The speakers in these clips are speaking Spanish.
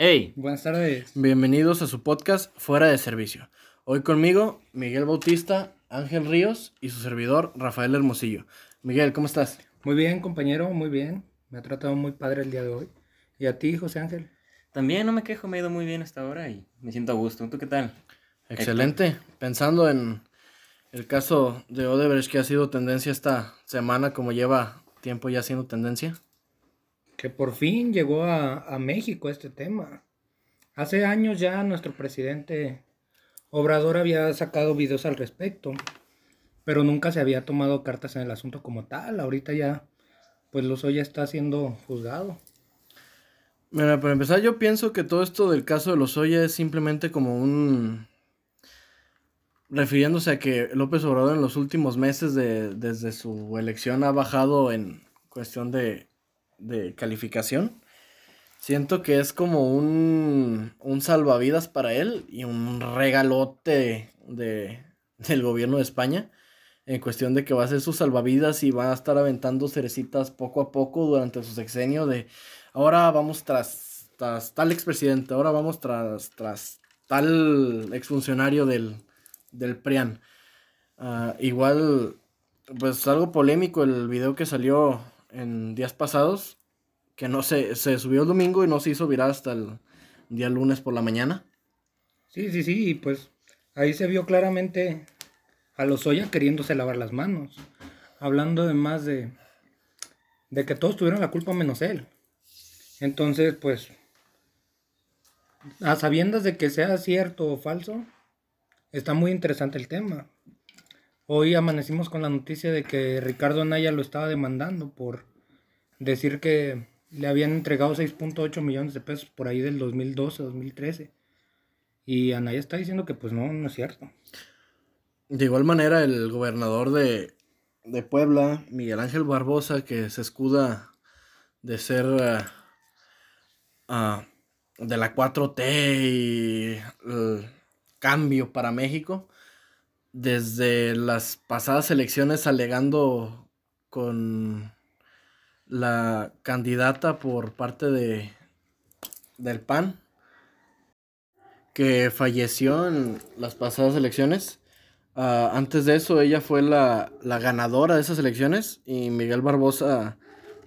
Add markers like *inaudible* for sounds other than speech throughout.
Hey, Buenas tardes. Bienvenidos a su podcast Fuera de Servicio. Hoy conmigo Miguel Bautista, Ángel Ríos y su servidor Rafael Hermosillo. Miguel, ¿cómo estás? Muy bien, compañero, muy bien. Me ha tratado muy padre el día de hoy. ¿Y a ti, José Ángel? también no me quejo, me ha ido muy bien hasta ahora y me siento a gusto. ¿Tú qué tal? Excelente. Pensando en el caso de Odebrecht que ha sido tendencia esta semana, como lleva tiempo ya siendo tendencia. Que por fin llegó a, México este tema. Hace años ya nuestro presidente Obrador había sacado videos al respecto, pero nunca se había tomado cartas en el asunto como tal. Ahorita ya, pues Lozoya está siendo juzgado. Mira, para empezar, yo pienso que todo esto del caso de Lozoya es simplemente como un. refiriéndose a que López Obrador en los últimos meses de, desde su elección ha bajado en cuestión de, de calificación. Siento que es como un, un salvavidas para él y un regalote de, del gobierno de España en cuestión de que va a ser sus salvavidas y va a estar aventando cerecitas poco a poco durante su sexenio de ahora vamos tras, tras tal expresidente, ahora vamos tras, tras tal exfuncionario del, del PRIAN. Ah, igual, pues algo polémico el video que salió en días pasados, que no se, se subió el domingo y no se hizo viral hasta el día lunes por la mañana. Sí, sí, sí, pues ahí se vio claramente a Lozoya queriéndose lavar las manos. Hablando además de, de que todos tuvieron la culpa menos él. Entonces, pues, a sabiendas de que sea cierto o falso, está muy interesante el tema. Hoy amanecimos con la noticia de que Ricardo Anaya lo estaba demandando por decir que le habían entregado 6.8 millones de pesos por ahí del 2012, 2013. Y Anaya está diciendo que pues no, no es cierto. De igual manera, el gobernador de, de Puebla, Miguel Ángel Barbosa, que se escuda de ser uh, uh, de la 4T y el cambio para México, desde las pasadas elecciones alegando con la candidata por parte de del PAN que falleció en las pasadas elecciones. Uh, antes de eso, ella fue la, la, ganadora de esas elecciones y Miguel Barbosa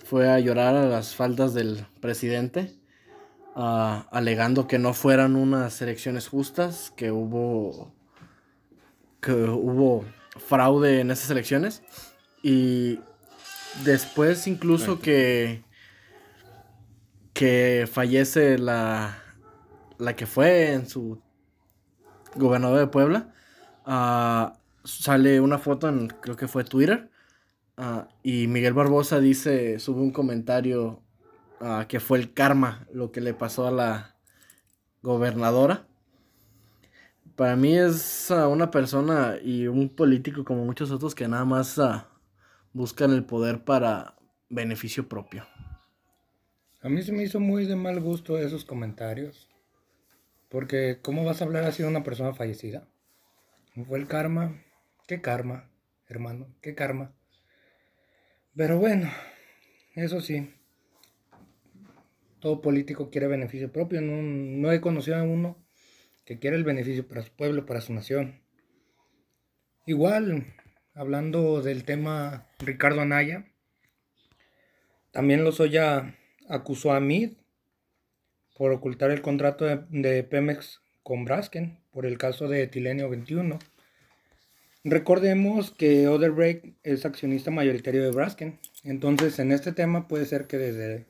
fue a llorar a las faldas del presidente, uh, alegando que no fueran unas elecciones justas, que hubo, que hubo fraude en esas elecciones. Y después incluso que, que fallece la, la que fue en su gobernador de Puebla, Uh, sale una foto en, creo que fue Twitter, uh, y Miguel Barbosa dice, sube un comentario uh, que fue el karma lo que le pasó a la gobernadora. Para mí es una persona y un político como muchos otros que nada más buscan el poder para beneficio propio. A mí se me hizo muy de mal gusto esos comentarios. Porque, ¿cómo vas a hablar así de una persona fallecida? Fue el karma. ¿Qué karma, hermano? ¿Qué karma? Pero bueno, eso sí. Todo político quiere beneficio propio. No, no he conocido a uno que quiera el beneficio para su pueblo, para su nación. Igual, hablando del tema Ricardo Anaya, también Lozoya acusó a Mid por ocultar el contrato de, Pemex con Brasken por el caso de Etilenio 21. Recordemos que Odebrecht es accionista mayoritario de Brasken, entonces en este tema puede ser que desde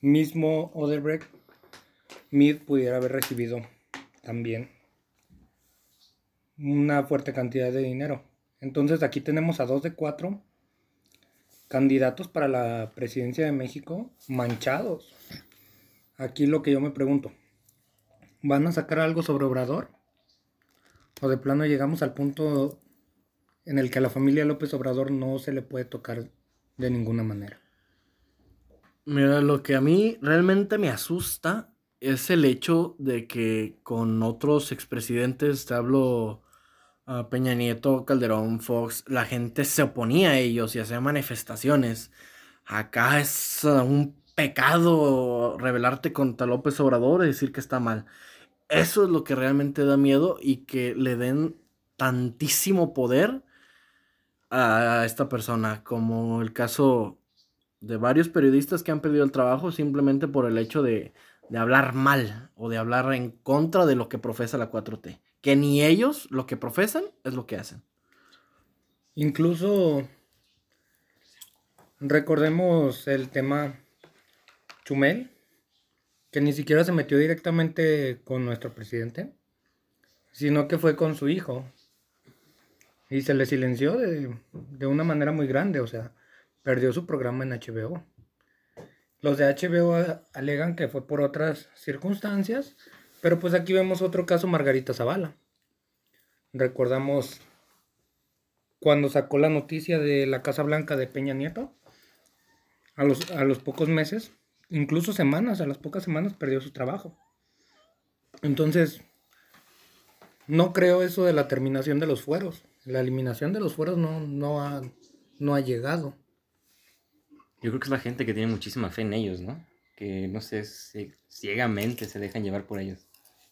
mismo Odebrecht Mid pudiera haber recibido también una fuerte cantidad de dinero. Entonces aquí tenemos a dos de cuatro candidatos para la presidencia de México manchados. Aquí lo que yo me pregunto, ¿van a sacar algo sobre Obrador? ¿O de plano llegamos al punto en el que a la familia López Obrador no se le puede tocar de ninguna manera? Mira, lo que a mí realmente me asusta es el hecho de que con otros expresidentes, te hablo Peña Nieto, Calderón, Fox, la gente se oponía a ellos y hacía manifestaciones. Acá es un pecado rebelarte contra López Obrador y decir que está mal. Eso es lo que realmente da miedo y que le den tantísimo poder a esta persona, como el caso de varios periodistas que han perdido el trabajo simplemente por el hecho de, de hablar mal o de hablar en contra de lo que profesa la 4T. Que ni ellos lo que profesan es lo que hacen. Incluso recordemos el tema Chumel, que ni siquiera se metió directamente con nuestro presidente, sino que fue con su hijo. Y se le silenció de, de una manera muy grande, o sea, perdió su programa en HBO. Los de HBO alegan que fue por otras circunstancias, pero pues aquí vemos otro caso Margarita Zavala. Recordamos cuando sacó la noticia de la Casa Blanca de Peña Nieto, a los, a los pocos meses, incluso semanas, a las pocas semanas perdió su trabajo. Entonces, no creo eso de la terminación de los fueros. La eliminación de los fueros no, no, ha, no ha llegado. Yo creo que es la gente que tiene muchísima fe en ellos, ¿no? Que, no sé, ciegamente se dejan llevar por ellos.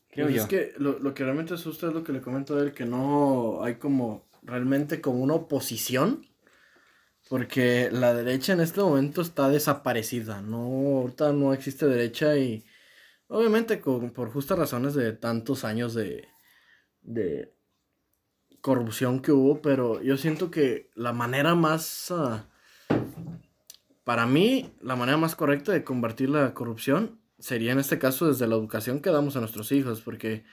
Creo Pues yo. Es que lo, lo que realmente asusta es lo que le comento a él, que no hay como realmente como una oposición. Porque la derecha en este momento está desaparecida. No, ahorita no existe derecha y obviamente con, por justas razones de tantos años de, de corrupción que hubo, pero yo siento que la manera más, ah, para mí, la manera más correcta de combatir la corrupción sería en este caso desde la educación que damos a nuestros hijos, porque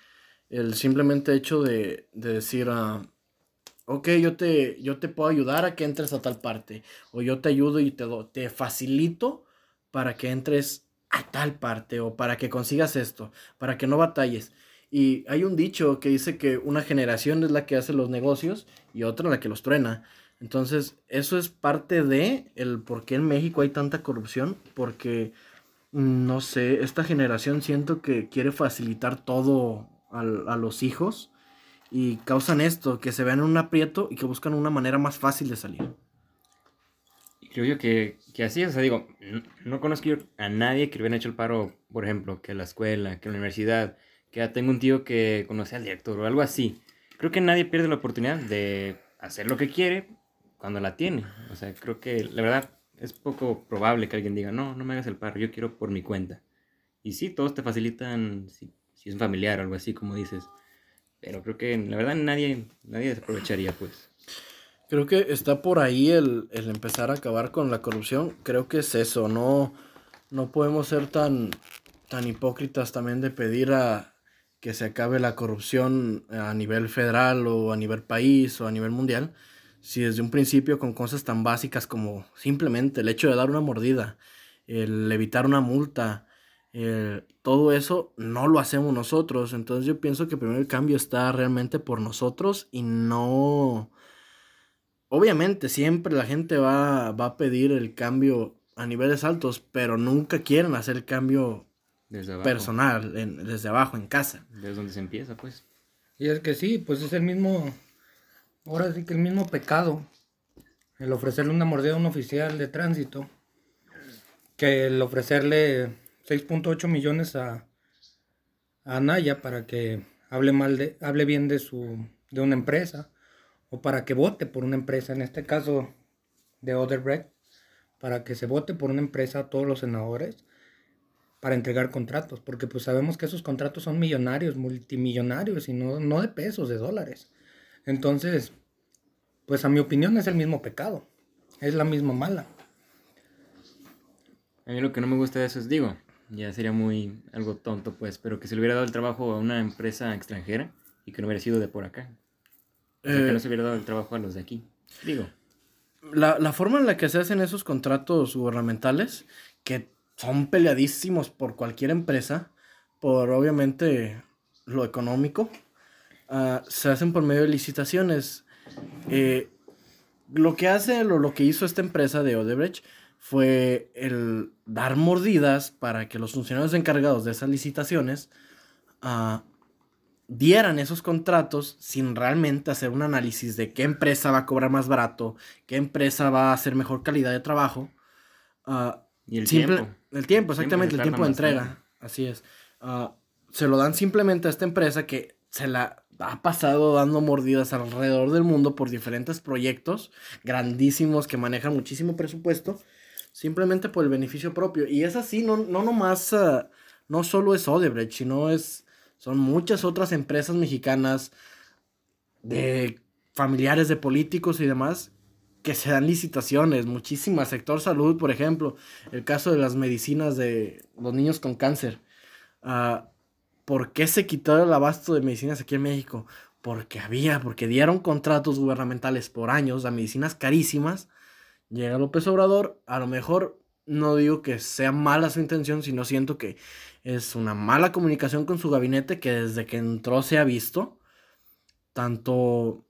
el simplemente hecho de, de decir, ah, ok, yo te, yo te puedo ayudar a que entres a tal parte, o yo te ayudo y te, do- te facilito para que entres a tal parte, o para que consigas esto, para que no batalles. Y hay un dicho que dice que una generación es la que hace los negocios y otra la que los truena. Entonces, eso es parte de el por qué en México hay tanta corrupción, porque mm, no sé, esta generación siento que quiere facilitar todo al- a los hijos y causan esto, que se vean en un aprieto y que buscan una manera más fácil de salir. Y creo yo que, que así es, o sea, digo, no, no conozco a nadie que hubiera hecho el paro, por ejemplo, que a la escuela, que a la universidad, que ya tengo un tío que conoce al director o algo así. Creo que nadie pierde la oportunidad de hacer lo que quiere cuando la tiene. O sea, creo que la verdad es poco probable que alguien diga, no, no me hagas el paro, yo quiero por mi cuenta. Y sí, todos te facilitan, si, si es un familiar o algo así, como dices. Pero creo que la verdad nadie, nadie se aprovecharía, pues. Creo que está por ahí el, el empezar a acabar con la corrupción. Creo que es eso, no, no podemos ser tan, tan hipócritas también de pedir a que se acabe la corrupción a nivel federal o a nivel país o a nivel mundial. Si desde un principio con cosas tan básicas como simplemente el hecho de dar una mordida, el evitar una multa, el- todo eso no lo hacemos nosotros. Entonces yo pienso que primero el cambio está realmente por nosotros y no... Obviamente siempre la gente va, va a pedir el cambio a niveles altos, pero nunca quieren hacer el cambio Desde abajo. personal, en- desde abajo, en casa. Desde donde se empieza, pues. Y es que sí, pues es el mismo, ahora sí que el mismo pecado, el ofrecerle una mordida a un oficial de tránsito, que el ofrecerle 6.8 millones a, a Anaya para que hable mal de, hable bien de su, de una empresa, o para que vote por una empresa, en este caso de Odebrecht, para que se vote por una empresa a todos los senadores para entregar contratos, porque pues sabemos que esos contratos son millonarios, multimillonarios y no, no de pesos, de dólares. Entonces, pues a mi opinión es el mismo pecado, es la misma mala. A mí lo que no me gusta de eso es, digo, ya sería muy algo tonto, pues, pero que se le hubiera dado el trabajo a una empresa extranjera y que no hubiera sido de por acá. O sea, que Eh, no se hubiera dado el trabajo a los de aquí. Digo, la, la forma en la que se hacen esos contratos gubernamentales, que son peleadísimos por cualquier empresa, por obviamente lo económico, ah, se hacen por medio de licitaciones. Eh, lo que hace, lo, lo que hizo esta empresa de Odebrecht fue el dar mordidas para que los funcionarios encargados de esas licitaciones ah, dieran esos contratos sin realmente hacer un análisis de qué empresa va a cobrar más barato, qué empresa va a hacer mejor calidad de trabajo. ah, Y el Simple- tiempo. El tiempo, exactamente, el tiempo de entrega. Así es. Ah, se lo dan simplemente a esta empresa que se la ha pasado dando mordidas alrededor del mundo por diferentes proyectos grandísimos que manejan muchísimo presupuesto, simplemente por el beneficio propio. Y es así, no, no nomás, ah, no solo es Odebrecht, sino es, son muchas otras empresas mexicanas de familiares de políticos y demás que se dan licitaciones, muchísimas, sector salud, por ejemplo, el caso de las medicinas de los niños con cáncer. Ah, ¿Por qué se quitó el abasto de medicinas aquí en México? Porque había, porque dieron contratos gubernamentales por años a medicinas carísimas. Llega López Obrador, a lo mejor no digo que sea mala su intención, sino siento que es una mala comunicación con su gabinete que desde que entró se ha visto, tanto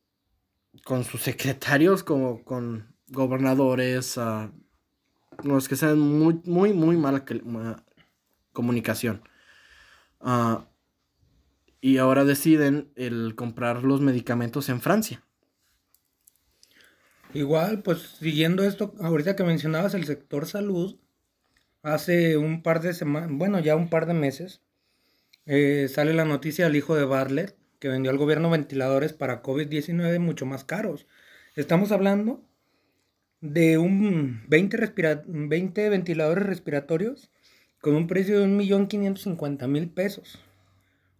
con sus secretarios como con gobernadores, ah, los que sean muy, muy, muy mala comunicación. Y ahora deciden el comprar los medicamentos en Francia. Igual, pues siguiendo esto, ahorita que mencionabas el sector salud, hace un par de semanas, bueno, ya un par de meses, eh, sale la noticia del hijo de Bartlett que vendió al gobierno ventiladores para COVID-19 mucho más caros. Estamos hablando de un 20, respira- 20 ventiladores respiratorios con un precio de 1.550.000 pesos.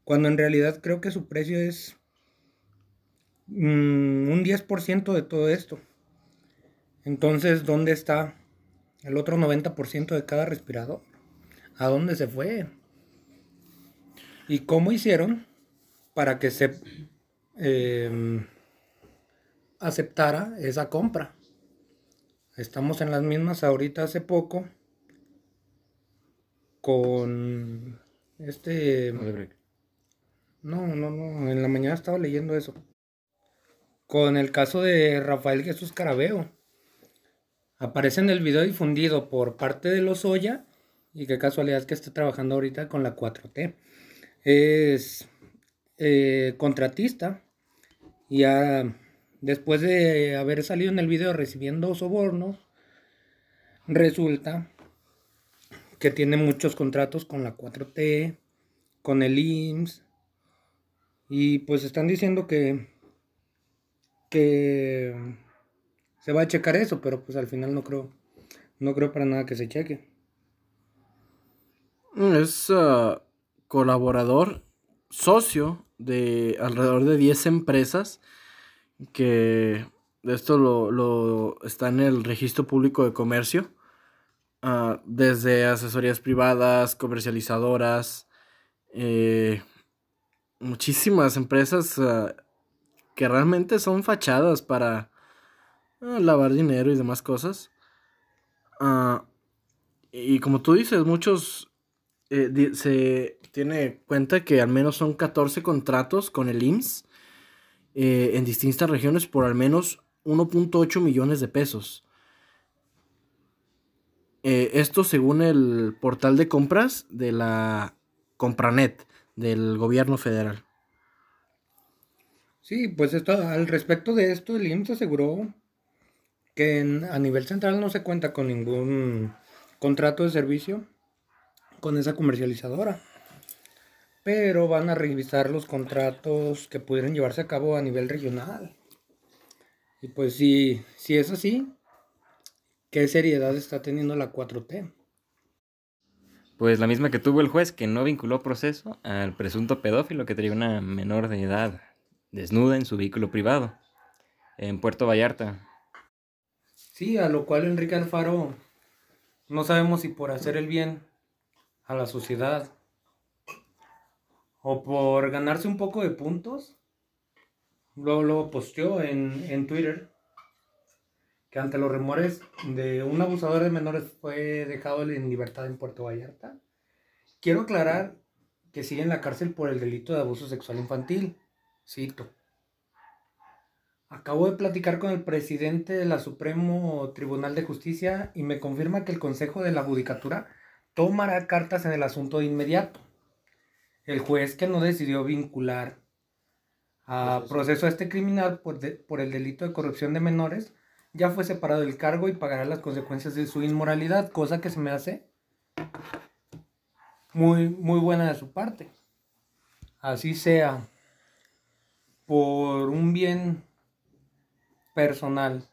Cuando en realidad creo que su precio es mm, un 10% de todo esto. Entonces, ¿dónde está el otro 90% de cada respirador? ¿A dónde se fue? ¿Y cómo hicieron para que se eh, aceptara esa compra? Estamos en las mismas ahorita hace poco con este... Odebrecht. No, no, no, en la mañana estaba leyendo eso. Con el caso de Rafael Jesús Carabeo. Aparece en el video difundido por parte de los Oya. Y qué casualidad que esté trabajando ahorita con la 4T. Es eh, contratista. Ya después de haber salido en el video recibiendo sobornos, resulta que tiene muchos contratos con la 4T, con el IMSS. Y pues están diciendo que, que se va a checar eso, pero pues al final no creo, no creo para nada que se cheque. Es ah, colaborador, socio de alrededor de 10 empresas que esto lo, lo está en el registro público de comercio, ah, desde asesorías privadas, comercializadoras, eh, muchísimas empresas ah, que realmente son fachadas para ah, lavar dinero y demás cosas. Y como tú dices, muchos eh, se tiene cuenta que al menos son 14 contratos con el IMSS eh, en distintas regiones por al menos 1.8 millones de pesos. Eh, esto según el portal de compras de la Compranet del gobierno federal. Sí, pues esto, al respecto de esto, el IMSS aseguró que a nivel central no se cuenta con ningún contrato de servicio con esa comercializadora. Pero van a revisar los contratos que pudieran llevarse a cabo a nivel regional. Y pues si, si es así, ¿qué seriedad está teniendo la 4T? Pues la misma que tuvo el juez que no vinculó proceso al presunto pedófilo que traía una menor de edad desnuda en su vehículo privado en Puerto Vallarta. Sí, a lo cual Enrique Alfaro no sabemos si por hacer el bien a la sociedad o por ganarse un poco de puntos, luego lo posteó en, en Twitter que ante los rumores de un abusador de menores fue dejado en libertad en Puerto Vallarta. Quiero aclarar que sigue en la cárcel por el delito de abuso sexual infantil. Cito. Acabo de platicar con el presidente de la Supremo Tribunal de Justicia y me confirma que el Consejo de la Judicatura tomará cartas en el asunto de inmediato. El juez que no decidió vincular a proceso a este criminal por, de- por el delito de corrupción de menores ya fue separado del cargo y pagará las consecuencias de su inmoralidad, cosa que se me hace muy, muy buena de su parte. Así sea por un bien personal.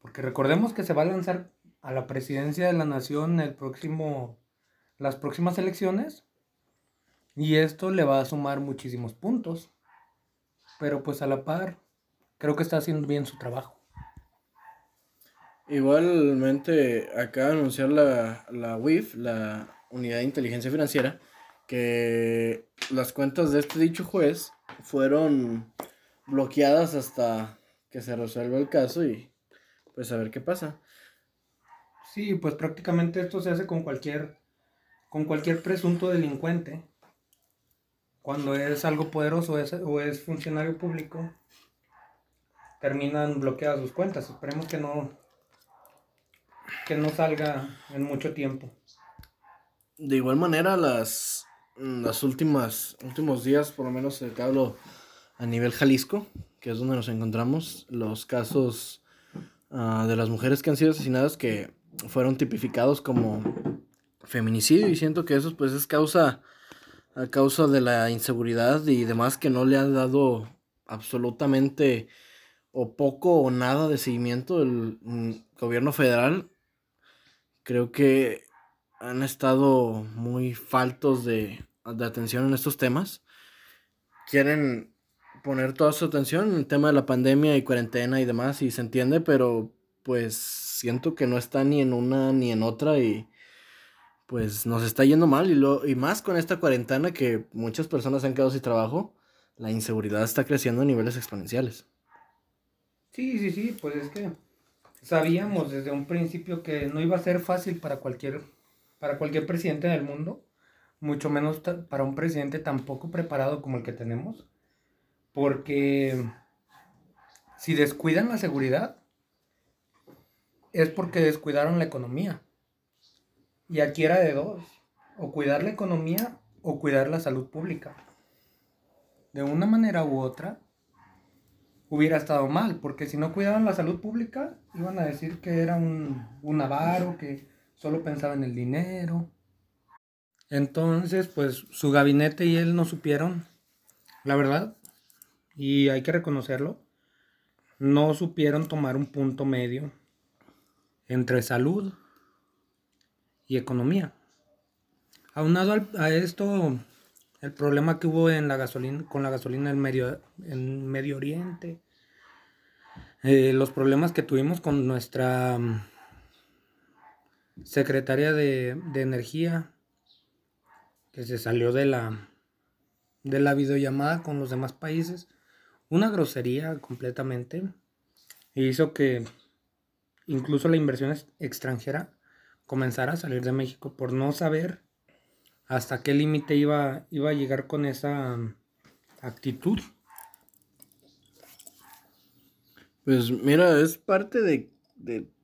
Porque recordemos que se va a lanzar a la presidencia de la nación el próximo, las próximas elecciones. Y esto le va a sumar muchísimos puntos. Pero pues a la par, creo que está haciendo bien su trabajo. Igualmente, acaba de anunciar la, la WIF, la Unidad de Inteligencia Financiera, que las cuentas de este dicho juez fueron bloqueadas hasta que se resuelva el caso y pues a ver qué pasa. Sí, pues prácticamente esto se hace con cualquier con cualquier presunto delincuente. Cuando es algo poderoso o es funcionario público, terminan bloqueadas sus cuentas. Esperemos que no que no salga en mucho tiempo. De igual manera, las, las últimas últimos días, por lo menos te hablo a nivel Jalisco, que es donde nos encontramos, los casos ah, de las mujeres que han sido asesinadas que fueron tipificados como feminicidio y siento que eso pues es causa a causa de la inseguridad y demás que no le han dado absolutamente o poco o nada de seguimiento del mm, gobierno federal creo que han estado muy faltos de, de atención en estos temas. Quieren poner toda su atención en el tema de la pandemia y cuarentena y demás, y se entiende, pero pues siento que no está ni en una ni en otra y pues nos está yendo mal y, lo, y más con esta cuarentena que muchas personas han quedado sin trabajo, la inseguridad está creciendo a niveles exponenciales. Sí, sí, sí, pues es que sabíamos desde un principio que no iba a ser fácil para cualquier, para cualquier presidente del mundo, mucho menos para un presidente tan poco preparado como el que tenemos porque si descuidan la seguridad, es porque descuidaron la economía. Y aquí era de dos, o cuidar la economía o cuidar la salud pública. De una manera u otra, hubiera estado mal, porque si no cuidaban la salud pública, iban a decir que era un, un avaro, que solo pensaba en el dinero. Entonces, pues su gabinete y él no supieron, la verdad, y hay que reconocerlo, no supieron tomar un punto medio entre salud y economía. Aunado a esto, el problema que hubo en la gasolina, con la gasolina en Medio, en Medio Oriente, eh, los problemas que tuvimos con nuestra mm, secretaria de, de Energía, que se salió de la, de la videollamada con los demás países, una grosería completamente. Hizo que incluso la inversión extranjera comenzara a salir de México por no saber hasta qué límite iba, iba a llegar con esa um, actitud. Pues mira, es parte de,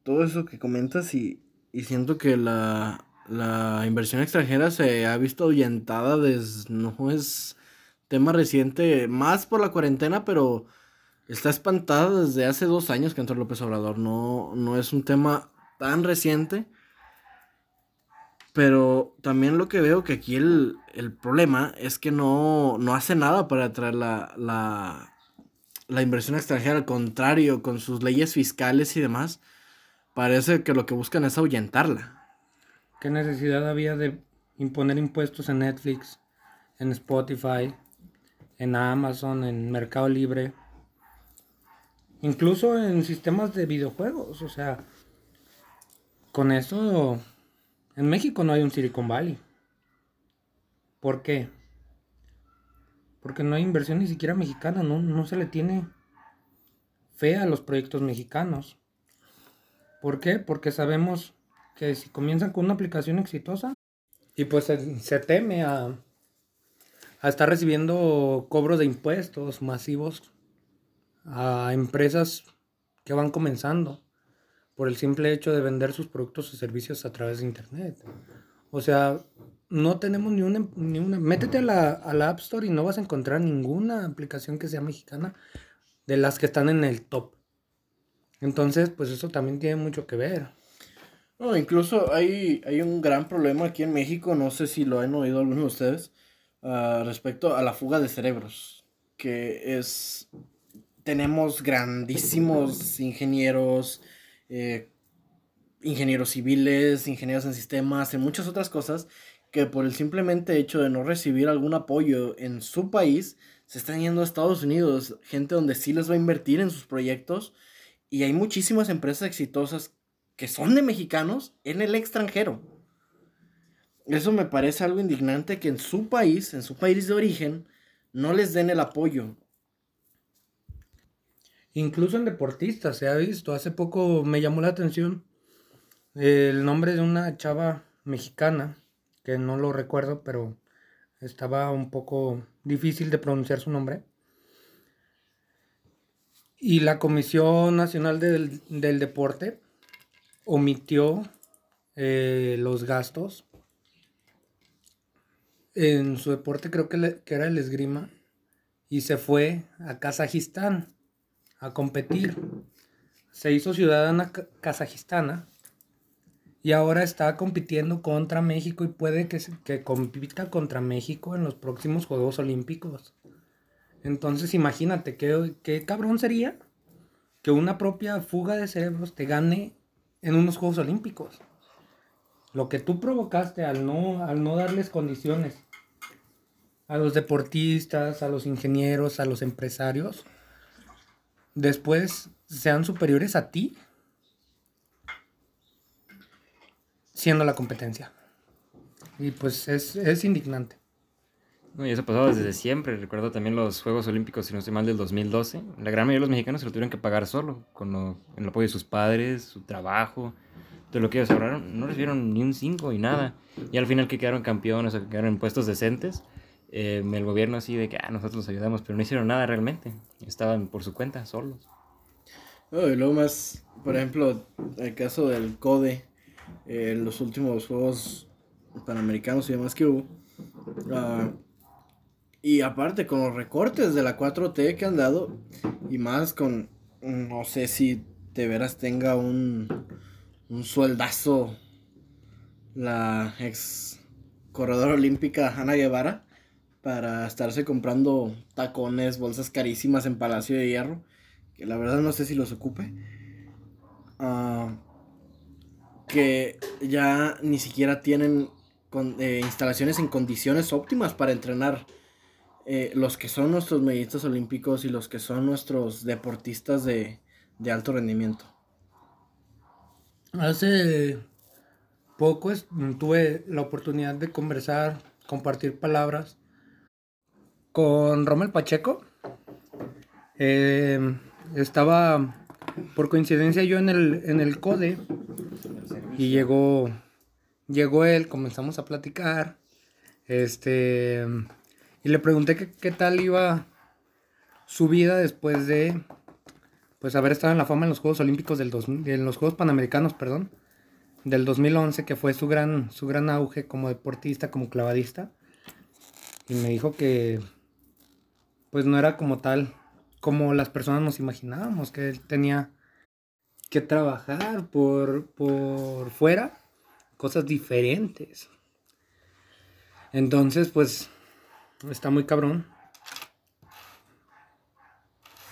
todo eso que comentas y, y siento que la, la, inversión extranjera se ha visto ahuyentada desde, no es tema reciente, más por la cuarentena, pero está espantada desde hace dos años que entró López Obrador. No, no es un tema tan reciente. Pero también lo que veo que aquí el, problema es que no, no, hace nada para atraer la, la, la inversión extranjera. Al contrario, con sus leyes fiscales y demás, parece que lo que buscan es ahuyentarla. ¿Qué necesidad había de imponer impuestos en Netflix, en Spotify, en Amazon, en Mercado Libre, incluso en sistemas de videojuegos. O sea, con eso, en México no hay un Silicon Valley. ¿Por qué? Porque no hay inversión ni siquiera mexicana, no, no se le tiene fe a los proyectos mexicanos. ¿Por qué? Porque sabemos que si comienzan con una aplicación exitosa y pues se teme a, a estar recibiendo cobros de impuestos masivos a empresas que van comenzando por el simple hecho de vender sus productos o servicios a través de internet. O sea, no tenemos ni una, ni una... Métete a la, a App Store y no vas a encontrar ninguna aplicación que sea mexicana de las que están en el top. Entonces, pues eso también tiene mucho que ver. No, incluso hay, hay un gran problema aquí en México, no sé si lo han oído algunos de ustedes, ah, respecto a la fuga de cerebros, que es, tenemos grandísimos ingenieros, eh, ingenieros civiles, ingenieros en sistemas, en muchas otras cosas, que por el simplemente hecho de no recibir algún apoyo en su país, se están yendo a Estados Unidos, gente donde sí les va a invertir en sus proyectos, y hay muchísimas empresas exitosas que son de mexicanos en el extranjero. Eso me parece algo indignante que en su país, en su país de origen, no les den el apoyo. Incluso en deportistas se ha visto. Hace poco me llamó la atención el nombre de una chava mexicana, que no lo recuerdo, pero estaba un poco difícil de pronunciar su nombre. Y la Comisión Nacional del, Deporte omitió eh, los gastos en su deporte, creo que era el esgrima, y se fue a Kazajistán a competir. Se hizo ciudadana kazajistana y ahora está compitiendo contra México y puede que, que compita contra México en los próximos Juegos Olímpicos. Entonces imagínate, ¿qué, qué cabrón sería que una propia fuga de cerebros te gane en unos Juegos Olímpicos. Lo que tú provocaste al no, al no darles condiciones a los deportistas, a los ingenieros, a los empresarios, después sean superiores a ti siendo la competencia. Y pues es, es indignante. No, y eso ha pasado desde siempre. Recuerdo también los Juegos Olímpicos, si no estoy mal, del 2012. La gran mayoría de los mexicanos se lo tuvieron que pagar solo, con el apoyo de sus padres, su trabajo, de lo que ellos ahorraron. No recibieron ni un 5 y nada. Y al final que quedaron campeones o que quedaron en puestos decentes, eh, el gobierno así de que ah, nosotros los ayudamos, pero no hicieron nada realmente. Estaban por su cuenta, solos. y luego más, por ejemplo, el caso del CODE, eh, los últimos Juegos Panamericanos y demás que hubo. Uh, y aparte con los recortes de la 4T que han dado, y más con, no sé si de veras tenga un, un sueldazo la ex corredora olímpica Ana Guevara para estarse comprando tacones, bolsas carísimas en Palacio de Hierro, que la verdad no sé si los ocupe. Ah, que ya ni siquiera tienen eh, instalaciones en condiciones óptimas para entrenar eh, los que son nuestros medistas olímpicos y los que son nuestros deportistas de, alto rendimiento. Hace poco tuve la oportunidad de conversar, compartir palabras con Romel Pacheco. Em, estaba por coincidencia yo en el, en el CODE y llegó, llegó él, comenzamos a platicar. Este y le pregunté qué tal iba su vida después de pues haber estado en la fama en los Juegos Olímpicos del en los Juegos Panamericanos, perdón, del 2011, que fue su gran su gran auge como deportista, como clavadista. Y me dijo que pues no era como tal como las personas nos imaginábamos, que él tenía que trabajar por, por fuera cosas diferentes. Entonces, pues está muy cabrón.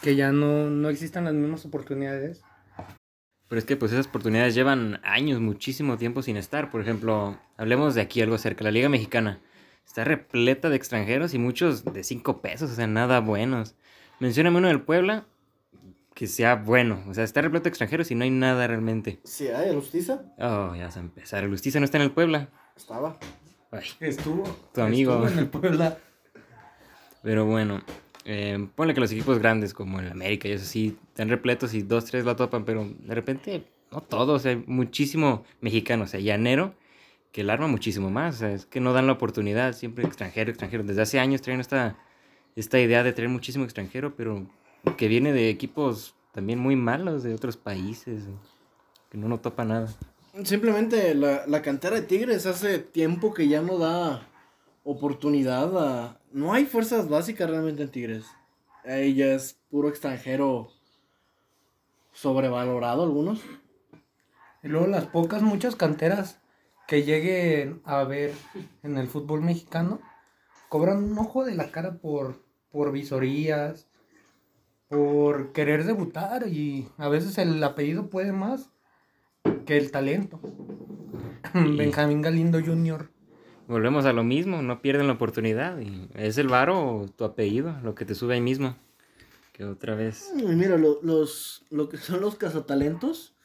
Que ya no, no existan las mismas oportunidades. Pero es que pues esas oportunidades llevan años, muchísimo tiempo sin estar. Por ejemplo, hablemos de aquí algo cerca, la Liga Mexicana. Está repleta de extranjeros y muchos de cinco pesos, o sea, nada buenos. Mencióname uno del Puebla que sea bueno. O sea, está repleto de extranjeros y no hay nada realmente. Sí, hay, el Justiza. Oh, ya vas a empezar. El Justiza no está en el Puebla. Estaba. Estuvo. Tu amigo. Estuvo en el Puebla. Pero bueno, eh, ponle que los equipos grandes como el América y eso sí, están repletos y dos, tres la topan, pero de repente, no todos, hay muchísimo mexicano, o sea, llanero, que el arma muchísimo más, o sea, es que no dan la oportunidad, siempre extranjero, extranjero. Desde hace años traen esta, esta idea de traer muchísimo extranjero, pero que viene de equipos también muy malos de otros países, que no nos topa nada. Simplemente la, la cantera de Tigres hace tiempo que ya no da oportunidad a... No hay fuerzas básicas realmente en Tigres. Ahí ya es puro extranjero sobrevalorado algunos. Y luego las pocas, muchas canteras que lleguen a ver en el fútbol mexicano, cobran un ojo de la cara por, por visorías, por querer debutar y a veces el apellido puede más que el talento. Benjamín Galindo Jr. Volvemos a lo mismo, no pierden la oportunidad. Y es el varo o tu apellido, lo que te sube ahí mismo. Que otra vez. Mira, lo, los, lo que son los cazatalentos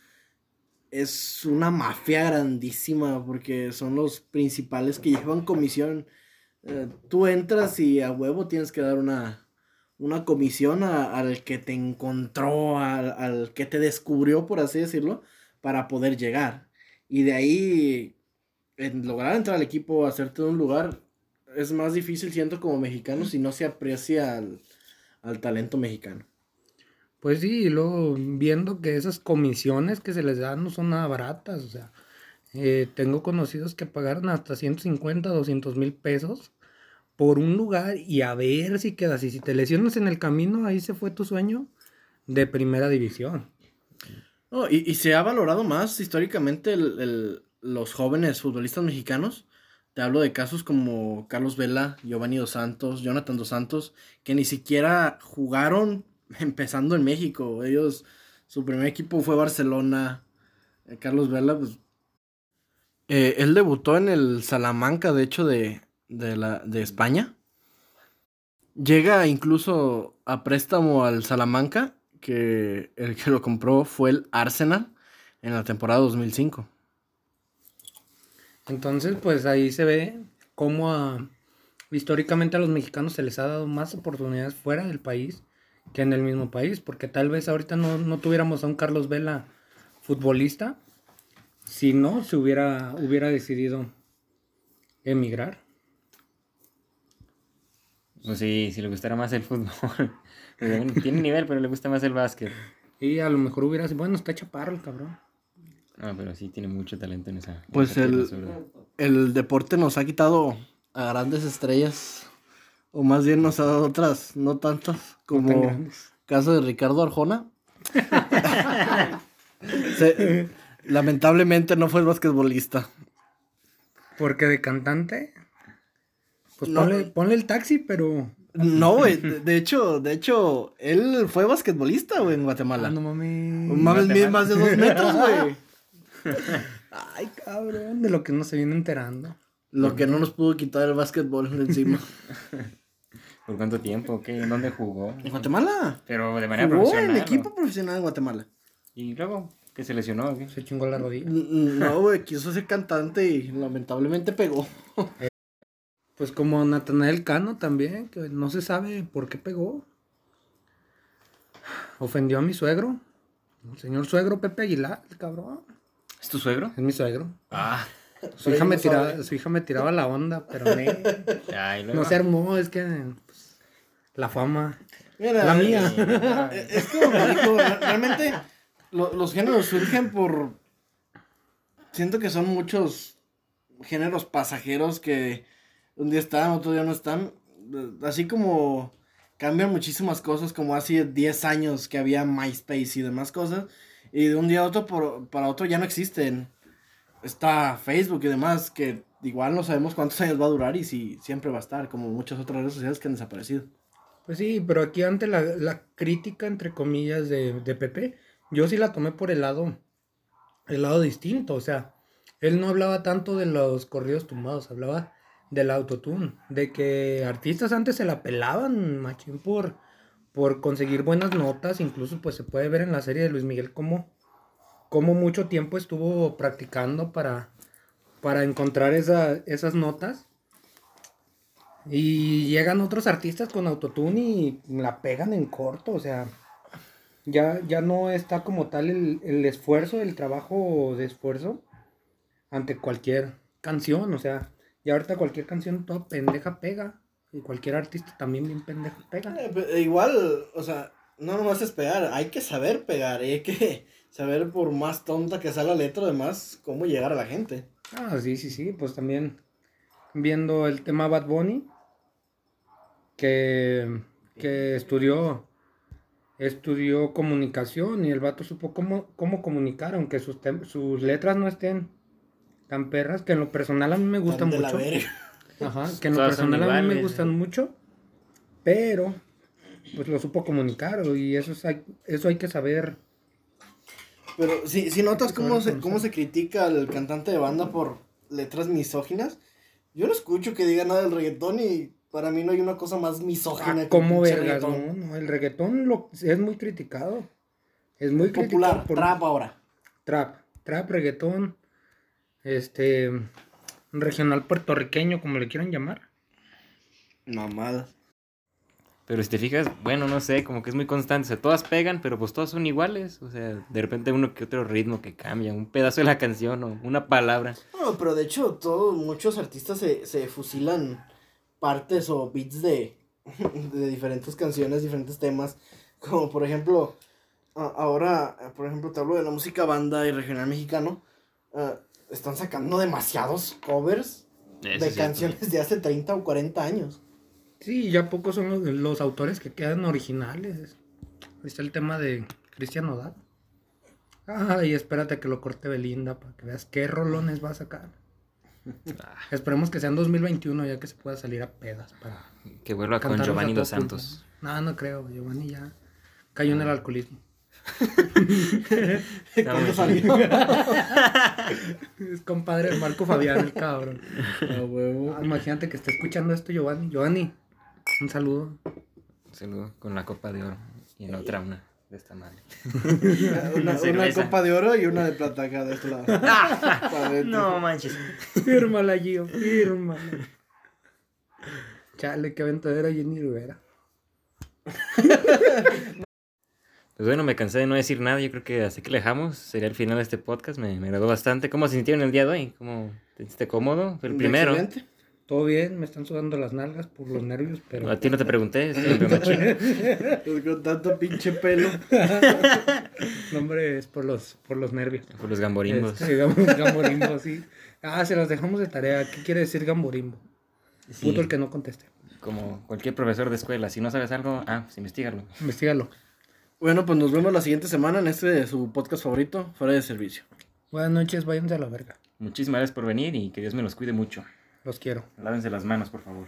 es una mafia grandísima porque son los principales que llevan comisión. Eh, tú entras y a huevo tienes que dar una, una comisión al que te encontró, al, al que te descubrió, por así decirlo, para poder llegar. Y de ahí, lograr entrar al equipo, hacerte un lugar, es más difícil, siento, como mexicano, si no se aprecia al, al talento mexicano. Pues sí, y luego viendo que esas comisiones que se les dan no son nada baratas, o sea, eh, tengo conocidos que pagaron hasta 150, 200 mil pesos por un lugar y a ver si quedas. Y si te lesionas en el camino, ahí se fue tu sueño de primera división. Y, y se ha valorado más históricamente el- los jóvenes futbolistas mexicanos. Te hablo de casos como Carlos Vela, Giovanni Dos Santos, Jonathan Dos Santos, que ni siquiera jugaron *laughs* empezando en México. Ellos, su primer equipo fue Barcelona. Eh, Carlos Vela, pues. eh, él debutó en el Salamanca, de hecho, de, de, la, de España. Llega incluso a préstamo al Salamanca, que el que lo compró fue el Arsenal en la temporada 2005. Entonces, pues ahí se ve cómo históricamente a los mexicanos se les ha dado más oportunidades fuera del país que en el mismo país, porque tal vez ahorita no, no tuviéramos a un Carlos Vela futbolista si no se hubiera, hubiera decidido emigrar. Pues sí, si le gustara más el fútbol. *laughs* Tiene nivel, pero le gusta más el básquet. Y a lo mejor hubiera sido, bueno, está chaparro el cabrón. No, pero sí tiene mucho talento en esa. en Pues esa el-. El deporte nos ha quitado a grandes estrellas, o más bien nos ha dado otras, no tantas, como caso de Ricardo Arjona. Se- lamentablemente no fue el basquetbolista. Porque de cantante, pues No. ponle, ponle el taxi, pero... No, güey, de, de hecho, de hecho, él fue basquetbolista, güey, en Guatemala. Ah, no mames. Mames, mide más de dos metros, güey. *laughs* Ay, cabrón, de lo que no se viene enterando. Lo que no nos pudo quitar el básquetbol de encima. *laughs* ¿Por cuánto tiempo? ¿Qué? ¿En dónde jugó? ¿En Guatemala? Pero de manera Jugó profesional. en ¿no? equipo profesional en Guatemala. Y luego, ¿qué se lesionó? o qué? Se chingó la rodilla. No, güey, quiso ser cantante y lamentablemente pegó. Pues como Natanael Cano también, que no se sabe por qué pegó. Ofendió a mi suegro. El señor suegro Pepe Aguilar, el cabrón. ¿Es tu suegro? Es mi suegro. Ah. Su hija, me tiraba, su hija me tiraba la onda, pero Ay, *laughs* luego. no se armó, es que la fama. Mira, La mía. eh, Es como me dijo, re- realmente lo- los géneros surgen por... Siento que son muchos géneros pasajeros que un día están, otro día no están. Eh, Así como cambian muchísimas cosas, como hace 10 años que había MySpace y demás cosas. Y de un día a otro por- para otro ya no existen. Está Facebook y demás, que igual no sabemos cuántos años va a durar y si siempre va a estar, como muchas otras redes sociales que han desaparecido. Pues sí, pero aquí ante la, la crítica, entre comillas, de, de Pepe, yo sí la tomé por el lado, el lado distinto. O sea, él no hablaba tanto de los corridos tumbados, hablaba del autotune, de que artistas antes se la pelaban, machín, por, por conseguir buenas notas. Incluso, pues se puede ver en la serie de Luis Miguel cómo, cómo mucho tiempo estuvo practicando para, para encontrar esa- esas notas. Y llegan otros artistas con autotune y la pegan en corto, o sea, ya, ya no está como tal el, el esfuerzo, el trabajo de esfuerzo ante cualquier canción, o sea, ya ahorita cualquier canción toda pendeja pega, y cualquier artista también bien pendejo pega. Eh, pe- igual, o sea, no nomás es pegar, hay que saber pegar, y hay que *laughs* saber por más tonta que sea la letra, además, cómo llegar a la gente. Ah, sí, sí, sí, pues también viendo el tema Bad Bunny, que, que estudió estudió comunicación y el vato supo cómo, cómo comunicar, aunque sus, tem- sus letras no estén tan perras, que en lo personal a mí me gustan la mucho. Ajá, *laughs* que en lo personal a mí me gustan mucho, pero pues lo supo comunicar y eso, es, hay- eso hay que saber. Pero si, si notas cómo se, cómo se critica al cantante de banda por letras misóginas, yo no escucho que diga nada del reggaetón y para mí no hay una cosa más misógina Ah, que el ¿Cómo pinche vergas? No, no, el reggaetón lo, es muy criticado. Es muy Popular, criticado por- trap ahora. Trap, trap, reggaetón, este, regional puertorriqueño, como le quieran llamar. Mamadas. Pero si te fijas, bueno, no sé, como que es muy constante. O sea, todas pegan, pero pues todas son iguales. O sea, de repente uno que otro ritmo que cambia, un pedazo de la canción o una palabra. No, pero de hecho, todos, muchos artistas se, se fusilan partes o beats de, *laughs* de diferentes canciones, diferentes temas. Como por ejemplo, ahora, por ejemplo, te hablo de la música banda y regional mexicano. ah, están sacando demasiados covers Eso de cierto. canciones de hace 30 o 40 años. Sí, ya pocos son los, los autores que quedan originales. Ahí está el tema de Cristian Nodal. Ay, espérate que lo corte Belinda para que veas qué rolones va a sacar. Ah, Esperemos que sea en 2021 ya que se pueda salir a pedas para que vuelva con Giovanni dos Santos. No, no creo. Giovanni ya cayó en el alcoholismo. *laughs* ¿Cuándo salió? *laughs* Es compadre de Marco Fabián, el cabrón. Ah, imagínate que esté escuchando esto Giovanni. Giovanni, un saludo. Un saludo con la copa de oro. Y en la otra una de esta madre. *laughs* Una, copa de oro y una de plata acá de este lado. *laughs* Adentro. manches. Fírmala, Gio, fírmala. Chale, qué aventadera Jenny Rivera. *laughs* Pues bueno, me cansé de no decir nada. Yo creo que así que le dejamos. Sería el final de este podcast. Me, me agradó bastante. ¿Cómo se sintieron el día de hoy? ¿Cómo te sentiste cómodo? Fue el primero. Excelente. Todo bien, me están sudando las nalgas por los nervios, pero. A ti no te pregunté. machín. Pues Con tanto pinche pelo. *laughs* No, hombre, es por los, por los nervios. Por los gamborimbos. Este, gamborimbo, sí. Ah, se los dejamos de tarea. ¿Qué quiere decir gamborimbo? Sí, Puto el que no conteste. Como cualquier profesor de escuela. Si no sabes algo, ah, pues investigalo. Investígalo. Bueno, pues nos vemos la siguiente semana en este de su podcast favorito, Fuera de Servicio. Buenas noches, váyanse a la verga. Muchísimas gracias por venir y que Dios me los cuide mucho. Los quiero. Lávense las manos, por favor.